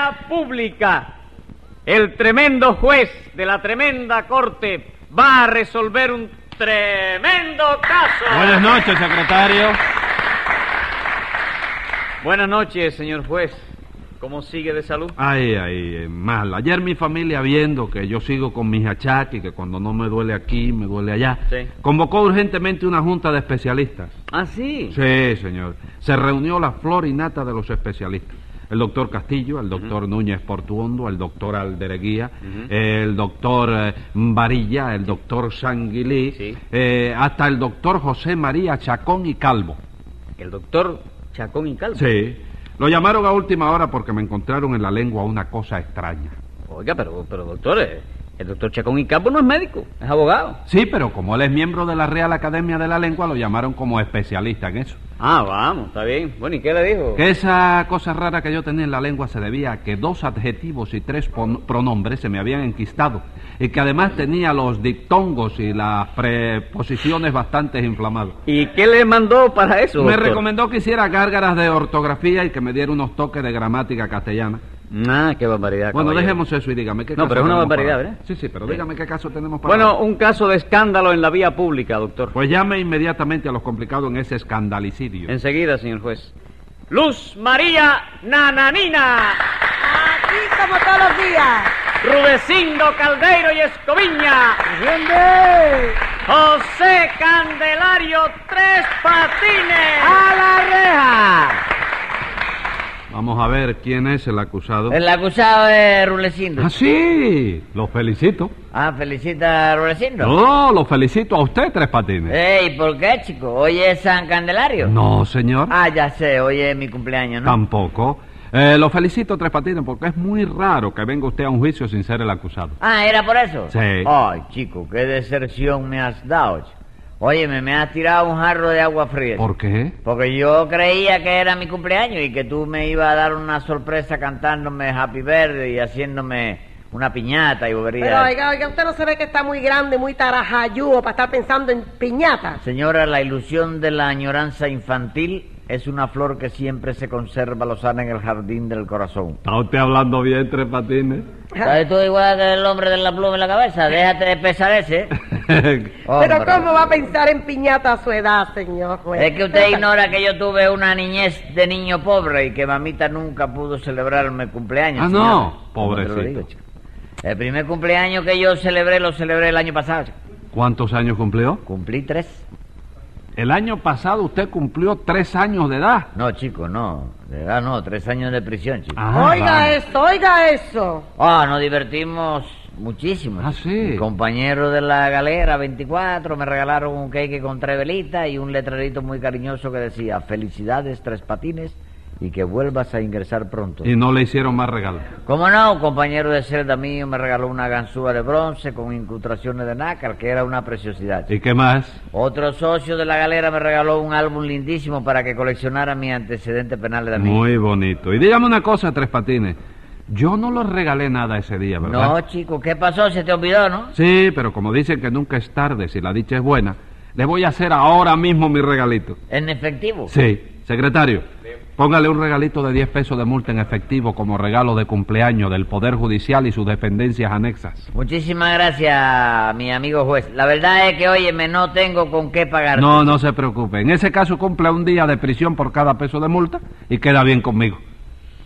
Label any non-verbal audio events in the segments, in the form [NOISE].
vía pública. El tremendo juez de la tremenda corte va a resolver un tremendo caso. Buenas noches, secretario. Buenas noches, señor juez. ¿Cómo sigue de salud? Ay, ay, eh, mal. Ayer mi familia, viendo que yo sigo con mis achaques, que cuando no me duele aquí, me duele allá, Sí. convocó urgentemente una junta de especialistas. Ah, sí. Sí, señor. Se reunió la flor y nata de los especialistas. El doctor Castillo, el doctor Núñez Portuondo, el doctor Aldereguía, el doctor eh, Varilla, el doctor Sanguilí, Sí. eh, hasta el doctor José María Chacón y Calvo. El doctor Chacón y Calvo. Sí. Lo llamaron a última hora porque me encontraron en la lengua una cosa extraña. Oiga, pero, pero doctor, eh, el doctor Chacón y Calvo no es médico, es abogado. Sí, pero como él es miembro de la Real Academia de la Lengua, lo llamaron como especialista en eso. Ah, vamos, está bien. Bueno, ¿y qué le dijo? Que esa cosa rara que yo tenía en la lengua se debía a que dos adjetivos y tres pronombres se me habían enquistado y que además tenía los dictongos y las preposiciones bastante inflamados. ¿Y qué le mandó para eso? Me doctor? recomendó que hiciera gárgaras de ortografía y que me diera unos toques de gramática castellana. Ah, qué barbaridad. Bueno, caballero. dejemos eso y dígame qué No, caso pero es una barbaridad, para- ¿verdad? Sí, sí, pero Sí. dígame qué caso tenemos para Bueno, un caso de escándalo en la vía pública, doctor. Pues llame inmediatamente a los complicados en ese escandalicidio. Enseguida, señor juez. Luz María Nananina, Aquí como todos los días. Rudecindo Caldeiro y Escoviña, ¡Atiende! José Candelario Tres Patines. ¡A la reja! Vamos a ver quién es el acusado. El acusado es Rulecindo. Ah, sí, lo felicito. Ah, felicita a Rulecindo. No, lo felicito a usted, Tres Patines. Ey, ¿por qué, chico? ¿Hoy es San Candelario? No, señor. Ah, ya sé, hoy es mi cumpleaños, ¿no? Tampoco. Eh, lo felicito, Tres Patines, porque es muy raro que venga usted a un juicio sin ser el acusado. Ah, ¿era por eso? Sí. Ay, chico, qué deserción me has dado. chico. Óyeme, me has tirado un jarro de agua fría. ¿Por qué? Porque yo creía que era mi cumpleaños y que tú me ibas a dar una sorpresa cantándome Happy Birthday y haciéndome una piñata y bobería. Pero oiga, oiga, usted no se ve que está muy grande, muy tarajayúo para estar pensando en piñatas. Señora, la ilusión de la añoranza infantil es una flor que siempre se conserva lozana en el jardín del corazón. ¿Está usted hablando bien, Tres Patines? ¿Sabes tú igual que el hombre de la pluma en la cabeza? Déjate de pesadeces. [LAUGHS] Pero ¿cómo va a pensar en piñata a su edad, señor juez? Es que usted [LAUGHS] ignora que yo tuve una niñez de niño pobre y que mamita nunca pudo celebrarme cumpleaños. Ah, señora. no, ¿Cómo te lo pobrecito. El primer cumpleaños que yo celebré lo celebré el año pasado. ¿Cuántos años cumplió? Cumplí tres. El año pasado usted cumplió tres años de edad. No, chico, no. De edad no, tres años de prisión, chico. Ah, Oiga vale. eso, oiga eso. Ah, nos divertimos muchísimo. Ah, sí. Mi compañero de la galera 24 me regalaron un cake con tres velitas y un letrerito muy cariñoso que decía felicidades tres patines y que vuelvas a ingresar pronto. Y no le hicieron más regalos. Como no, un compañero de celda mío me regaló una ganzúa de bronce con incrustaciones de nácar que era una preciosidad. ¿Y qué más? Otro socio de la galera me regaló un álbum lindísimo para que coleccionara mis antecedentes penales de mí. Muy bonito. Y dígame una cosa, Tres Patines. Yo no le regalé nada ese día, ¿verdad? No, chico, ¿qué pasó? Se te olvidó, ¿no? Sí, pero como dicen que nunca es tarde si la dicha es buena, le voy a hacer ahora mismo mi regalito. En efectivo. Sí, secretario. Póngale un regalito de 10 pesos de multa en efectivo como regalo de cumpleaños del Poder Judicial y sus dependencias anexas. Muchísimas gracias, mi amigo juez. La verdad es que, óyeme, no tengo con qué pagar. No, no se preocupe. En ese caso cumple un día de prisión por cada peso de multa y queda bien conmigo.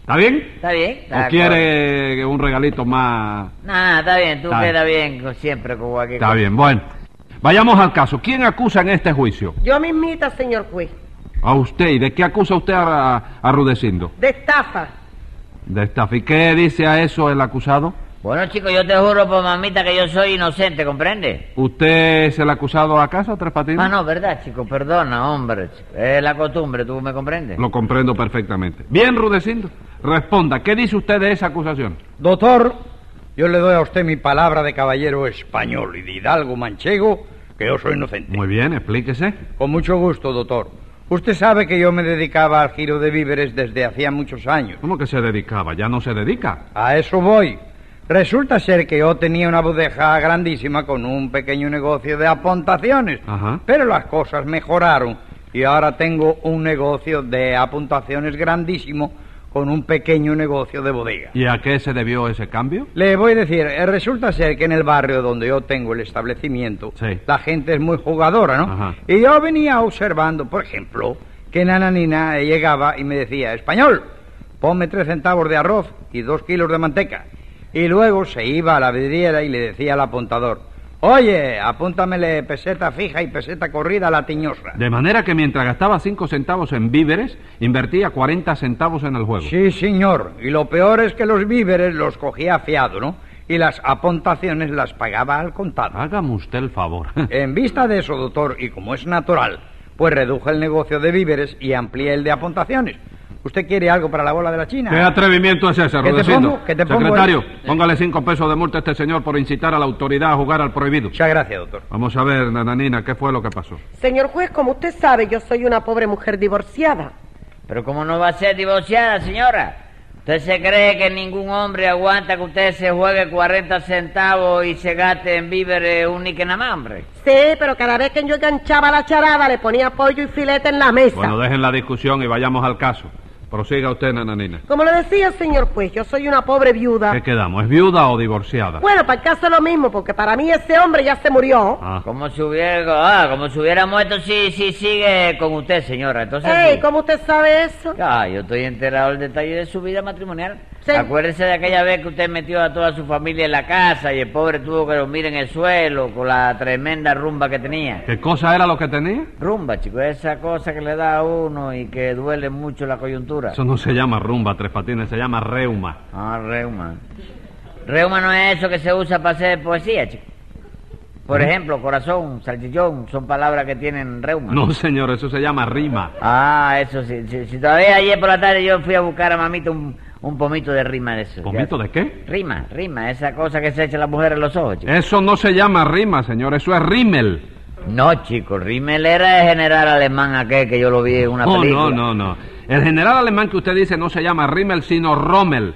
¿Está bien? Está bien. está ¿O quiere un regalito más...? No, no, está bien. Tú Está queda bien con- siempre con cualquier Está cosa. bien, bueno. Vayamos al caso. ¿Quién acusa en este juicio? Yo mismita, señor juez. A usted. ¿Y de qué acusa usted a, a Rudecindo? De estafa. De estafa. ¿Y qué dice a eso el acusado? Bueno, chicos, yo te juro por mamita que yo soy inocente, ¿comprende? ¿Usted es el acusado acaso, Tres Patines? Ah, no, verdad, chico, perdona, hombre. chico. Es la costumbre, ¿tú me comprendes? Lo comprendo perfectamente. Bien, Rudecindo. Responda, ¿qué dice usted de esa acusación? Doctor, yo le doy a usted mi palabra de caballero español y de hidalgo manchego que yo soy inocente. Muy bien, explíquese. Con mucho gusto, doctor. Usted sabe que yo me dedicaba al giro de víveres desde hacía muchos años. ¿Cómo que se dedicaba? ¿Ya no se dedica? A eso voy. Resulta ser que yo tenía una bodeja grandísima con un pequeño negocio de apuntaciones. Ajá. Pero las cosas mejoraron y ahora tengo un negocio de apuntaciones grandísimo con un pequeño negocio de bodega. ¿Y a qué se debió ese cambio? Le voy a decir, eh, resulta ser que en el barrio donde yo tengo el establecimiento, Sí. la gente es muy jugadora, ¿no? Ajá. Y yo venía observando, por ejemplo, que Nananina llegaba y me decía, español, ponme tres centavos de arroz y dos kilos de manteca. Y luego se iba a la vidriera y le decía al apuntador, oye, apúntamele peseta fija y peseta corrida a la tiñosa. De manera que mientras gastaba cinco centavos en víveres, invertía 40 centavos en el juego. Sí, señor. Y lo peor es que los víveres los cogía fiado, ¿no? Y las apuntaciones las pagaba al contado. Hágame usted el favor. [LAUGHS] En vista de eso, doctor, y como es natural, pues reduje el negocio de víveres y amplié el de apuntaciones. ¿Usted quiere algo para la bola de la China? ¿Qué atrevimiento es ese, ¿Qué te Rudecindo? Secretario, póngale cinco pesos de multa a este señor por incitar a la autoridad a jugar al prohibido. Muchas gracias, doctor. Vamos a ver, nananina, ¿qué fue lo que pasó? Señor juez, como usted sabe, yo soy una pobre mujer divorciada. Pero ¿cómo no va a ser divorciada, señora? ¿Usted se cree que ningún hombre aguanta que usted se juegue 40 centavos y se gaste en víveres un nique nada más, hombre? Sí, pero cada vez que yo enganchaba la charada le ponía pollo y filete en la mesa. Bueno, dejen la discusión y vayamos al caso. Prosiga usted, nananina. Como le decía, señor juez, yo soy una pobre viuda. ¿Qué quedamos? ¿Es viuda o divorciada? Bueno, para el caso es lo mismo, porque para mí ese hombre ya se murió. Ah. Como si hubiera, ah, como si hubiera muerto si, si sigue con usted, señora. Entonces, Ey, sí. ¿cómo usted sabe eso? Ah, yo estoy enterado del detalle de su vida matrimonial. Sí. Acuérdese de aquella vez que usted metió a toda su familia en la casa y el pobre tuvo que dormir en el suelo con la tremenda rumba que tenía. ¿Qué cosa era lo que tenía? Rumba, chico, esa cosa que le da a uno y que duele mucho la coyuntura. Eso no se llama rumba, tres patines, se llama reuma. Ah, reuma. Reuma no es eso que se usa para hacer poesía, chico. Por ejemplo, corazón, salchichón, son palabras que tienen reuma. No, señor, eso se llama rima. Ah, eso sí. Si, si todavía ayer por la tarde yo fui a buscar a mamita un, un pomito de rima de eso. ¿Pomito de qué? Rima, rima, esa cosa que se echa la mujer en los ojos, chico. Eso no se llama rima, señor, eso es rímel. No, chico, Rimmel era el general alemán aquel que yo lo vi en una película. no, no, no. El general alemán que usted dice no se llama Rimmel, sino Rommel.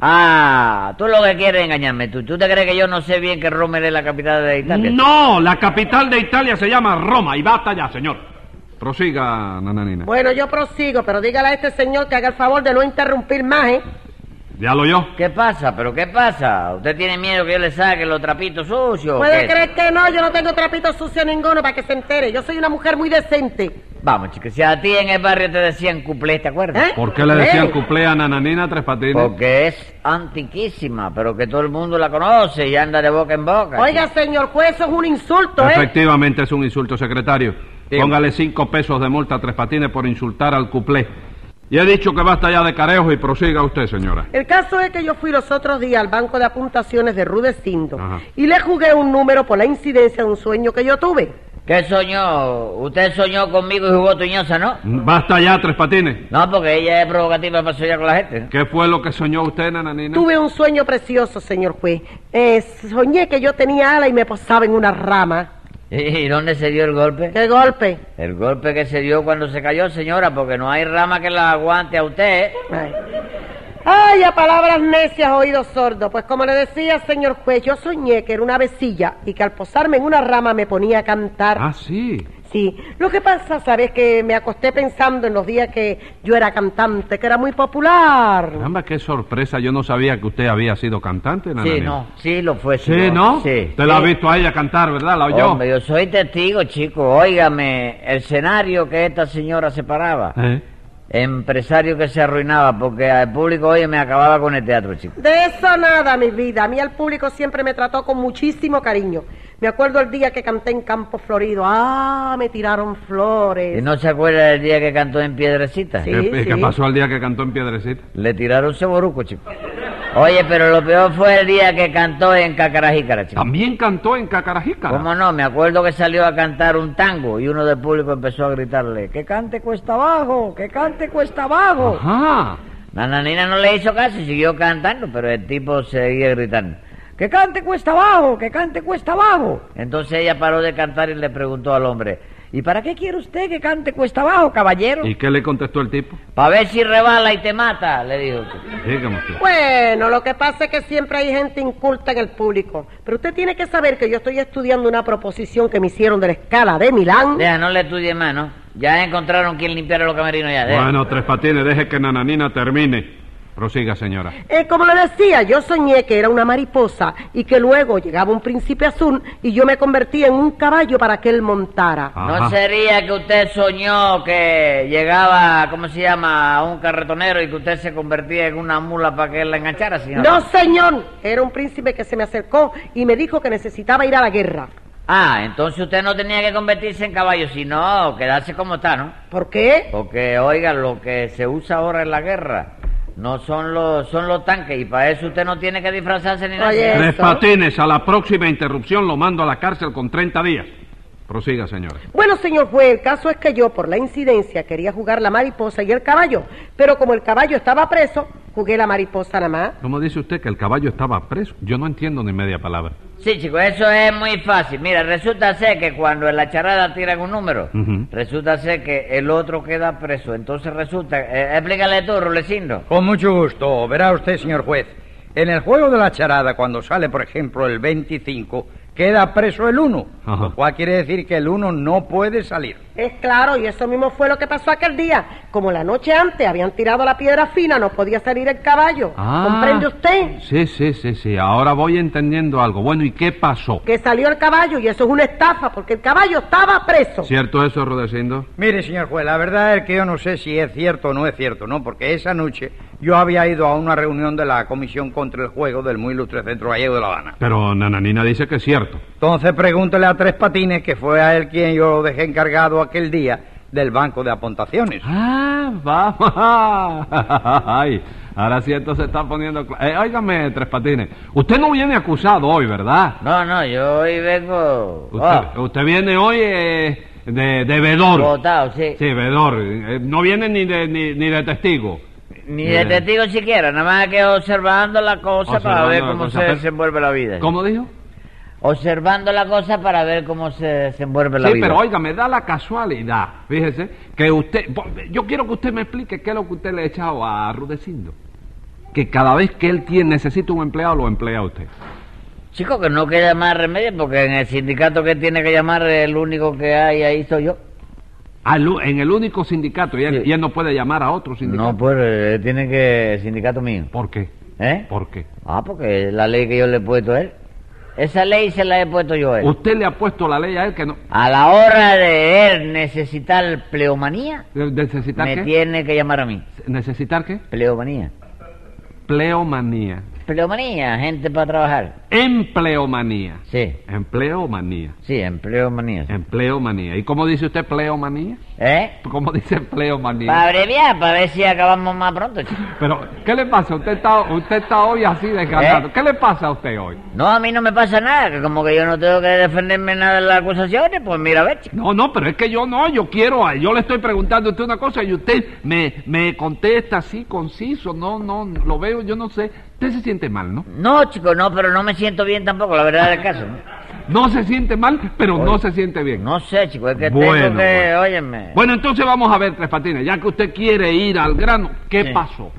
Ah, tú lo que quieres es engañarme. ¿Tú, ¿Tú te crees que yo no sé bien que Rommel es la capital de Italia? No, la capital de Italia se llama Roma y basta ya, señor. Prosiga, nananina. Bueno, yo prosigo, pero dígale a este señor que haga el favor de no interrumpir más, ¿eh? Ya lo yo. ¿Qué pasa? ¿Pero qué pasa? ¿Usted tiene miedo que yo le saque los trapitos sucios? Puede qué? creer que no, yo no tengo trapito sucio ninguno para que se entere. Yo soy una mujer muy decente. Vamos, chicos, si a ti en el barrio te decían cuplé, ¿te acuerdas? ¿Eh? ¿Por qué le decían Eh. cuplé a nananina tres patines? Porque es antiquísima, pero que todo el mundo la conoce y anda de boca en boca. Oiga, señor juez, eso es un insulto, ¿eh? Efectivamente es un insulto, secretario. Dígame. Póngale cinco pesos de multa a tres patines por insultar al cuplé. Y he dicho que basta ya de carejos y prosiga usted, señora. El caso es que yo fui los otros días al banco de apuntaciones de Rudecindo Ajá. y le jugué un número por la incidencia de un sueño que yo tuve. ¿Qué soñó? Usted soñó conmigo y jugó tuñosa, ¿no? Basta ya, tres patines. No, porque ella es provocativa para soñar con la gente. ¿Qué fue lo que soñó usted, nananina? Tuve un sueño precioso, señor juez. Eh, soñé que yo tenía ala y me posaba en una rama. ¿Y dónde se dio el golpe? ¡Qué golpe! El golpe que se dio cuando se cayó, señora, porque no hay rama que la aguante a usted. Ay. Ay, a palabras necias, oídos sordos. Pues como le decía, señor juez, yo soñé que era una vecilla y que al posarme en una rama me ponía a cantar. Ah, sí. Sí, lo que pasa, ¿sabes? Que me acosté pensando en los días que yo era cantante, que era muy popular. Caramba, qué sorpresa. Yo no sabía que usted había sido cantante, nananina. Sí, no, sí lo fue. Sí, señor. ¿no? Sí. Usted la ha Sí. visto a ella cantar, ¿verdad? ¿La oyó? Hombre, yo soy testigo, chico. Óigame, el escenario que esta señora se paraba. ¿Eh? Empresario que se arruinaba porque al público, oye, me acababa con el teatro, chico. De eso nada, mi vida. A mí el público siempre me trató con muchísimo cariño. Me acuerdo el día que canté en Campo Florido. Ah, me tiraron flores. ¿Y no se acuerda del día que cantó en Piedrecita? Sí. ¿Qué, qué pasó el día que cantó en Piedrecita? Le tiraron ceboruco, chico. Oye, pero lo peor fue el día que cantó en Cacarajícara, chico. También cantó en Cacarajícara. ¿Cómo no? Me acuerdo que salió a cantar un tango y uno del público empezó a gritarle, que cante cuesta abajo, que cante cuesta abajo. Ajá. La nanina no le hizo caso y siguió cantando, pero el tipo seguía gritando, que cante cuesta abajo, que cante cuesta abajo. Entonces ella paró de cantar y le preguntó al hombre, ¿y para qué quiere usted que cante cuesta abajo, caballero? ¿Y qué le contestó el tipo? Para ver si rebala y te mata, le dijo. Dígame usted. Bueno, lo que pasa es que siempre hay gente inculta en el público. Pero usted tiene que saber que yo estoy estudiando una proposición que me hicieron de la escala de Milán. Deja, no le estudie más, ¿no? Ya encontraron quien limpiara los camerinos ya. deja. Bueno, Tres Patines, deje que Nananina termine. Prosiga, señora. Eh, como le decía, yo soñé que era una mariposa y que luego llegaba un príncipe azul y yo me convertía en un caballo para que él montara. Ajá. ¿No sería que usted soñó que llegaba, ¿cómo se llama?, un carretonero y que usted se convertía en una mula para que él la enganchara, señor? No, señor, era un príncipe que se me acercó y me dijo que necesitaba ir a la guerra. Ah, entonces usted no tenía que convertirse en caballo, sino quedarse como está, ¿no? ¿Por qué? Porque, oiga, lo que se usa ahora en la guerra no son los son los tanques y para eso usted no tiene que disfrazarse ni nada. Oye. Tres patines, a la próxima interrupción lo mando a la cárcel con 30 días. Prosiga, señora. Bueno, señor juez, el caso es que yo, por la incidencia, quería jugar la mariposa y el caballo, pero como el caballo estaba preso, jugué la mariposa nada más. ¿Cómo dice usted que el caballo estaba preso? Yo no entiendo ni media palabra. Sí, chicos, eso es muy fácil. Mira, resulta ser que cuando en la charada tiran un número, Ujú. resulta ser que el otro queda preso. Entonces resulta... eh, explícale tú, Rulecindo. Con mucho gusto. Verá usted, señor juez. En el juego de la charada, cuando sale, por ejemplo, el 25, queda preso el 1. Ajá. Lo cual quiere decir que el 1 no puede salir. Es claro, y eso mismo fue lo que pasó aquel día. Como la noche antes habían tirado la piedra fina, no podía salir el caballo. Ah. ¿Comprende usted? Sí, sí, sí, sí. Ahora voy entendiendo algo. Bueno, ¿y qué pasó? Que salió el caballo y eso es una estafa, porque el caballo estaba preso. ¿Cierto eso, Rudecindo? Mire, señor juez, la verdad es que yo no sé si es cierto o no es cierto, ¿no? Porque esa noche yo había ido a una reunión de la Comisión contra el Juego del muy ilustre Centro Gallego de La Habana. Pero Nananina dice que es cierto. Entonces pregúntele a Tres Patines, que fue a él quien yo dejé encargado aquel día del banco de apuntaciones. Ah, vamos. [LAUGHS] Ay, ahora sí esto se está poniendo... Eh, óigame, Tres Patines. Usted no viene acusado hoy, ¿verdad? No, no, yo hoy vengo... Usted, Ah, usted viene hoy eh, de, de vedor. votado, sí. Sí, vedor. Eh, no viene ni de, ni, ni de testigo. Ni Eh, de testigo siquiera, nada más que observando la cosa para ver cómo cosa, se pero- desenvuelve la vida. ¿Cómo dijo? Observando la cosa para ver cómo se desenvuelve la Sí, vida. pero oiga, me da la casualidad, fíjese, que usted... Yo quiero que usted me explique qué es lo que usted le ha echado a Rudecindo. Que cada vez que él tiene, necesita un empleado, lo emplea usted. Chico, que no queda más remedio porque en el sindicato que tiene que llamar el único que hay ahí soy yo. Al u- en el único sindicato, y él, Sí. y él no puede llamar a otro sindicato. No, pues tiene que... sindicato mío. ¿Por qué? ¿Eh? ¿Por qué? Ah, porque es la ley que yo le he puesto a él. Esa ley se la he puesto yo a él. Usted le ha puesto la ley a él que no... A la hora de él necesitar pleomanía, ¿Necesitar me qué? tiene que llamar a mí. ¿Necesitar qué? Pleomanía. Pleomanía. Pleomanía, gente para trabajar. Empleomanía. Sí, Empleomanía. sí, empleomanía. Empleomanía. ¿Y cómo dice usted pleomanía? ¿Eh? ¿Cómo dice empleomanía? Para abreviar, para ver si acabamos más pronto, chico. Pero, ¿qué le pasa? Usted está, usted está hoy así desgastado. ¿Eh? ¿Qué le pasa a usted hoy? No, a mí no me pasa nada, que como que yo no tengo que defenderme nada de las acusaciones, pues mira, a ver, chico. No, no, pero es que yo no, yo quiero, yo le estoy preguntando a usted una cosa y usted me, me contesta así, conciso, no, no, lo veo, yo no sé. Usted se siente mal, ¿no? No, chico, no, pero no me siento bien tampoco, la verdad del caso. ¿no? No se siente mal, pero no se siente bien. No sé, chico, es que Bueno, tengo que, bueno. óyeme. Bueno, entonces vamos a ver, Tres Patines, ya que usted quiere ir al grano, ¿qué Sí. pasó?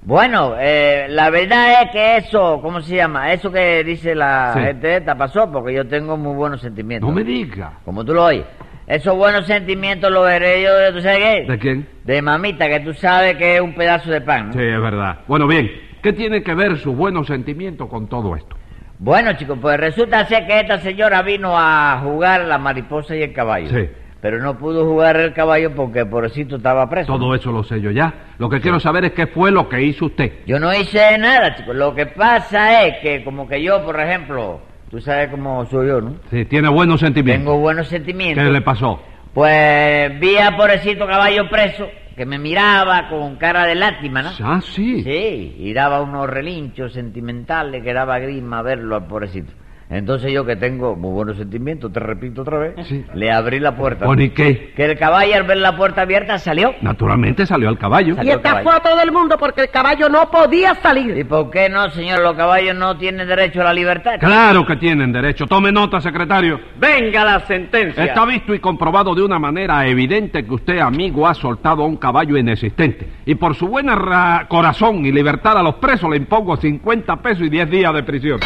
Bueno, eh, la verdad es que eso, ¿cómo se llama? Eso que dice la Sí. gente esta pasó porque yo tengo muy buenos sentimientos. No me diga. Como tú lo oyes. Esos buenos sentimientos los veré yo de, ¿tú sabes qué? ¿De quién? De mamita, que tú sabes que es un pedazo de pan, ¿no? Sí, es verdad. Bueno, bien, ¿qué tiene que ver sus buenos sentimientos con todo esto? Bueno, chicos, pues resulta ser que esta señora vino a jugar la mariposa y el caballo. Sí. Pero no pudo jugar el caballo porque pobrecito estaba preso. Todo eso lo sé yo ya. Lo que quiero saber es qué fue lo que hizo usted. Yo no hice nada, chicos. Lo que pasa es que como que yo, por ejemplo, tú sabes cómo soy yo, ¿no? Sí, tiene buenos sentimientos. Tengo buenos ¿Qué sentimientos. le pasó? Pues vi a pobrecito caballo preso que me miraba con cara de lástima, ¿no? Ah, sí. Sí, y daba unos relinchos sentimentales que daba grima verlo al pobrecito. Entonces yo que tengo muy buenos sentimientos, te repito otra vez, Sí. le abrí la puerta. ¿y qué? Que el caballo al ver la puerta abierta salió. Naturalmente salió al caballo. Y Salió estafó a todo el mundo porque el caballo no podía ¿Y salir. por qué no, señor? Los caballos no tienen derecho a la libertad. Claro que tienen derecho. Tome nota, secretario. Venga la sentencia. Está visto y comprobado de una manera evidente que usted, amigo, ha soltado a un caballo inexistente. Y por su buena ra- corazón y libertad a los presos le impongo 50 pesos y 10 días de prisión.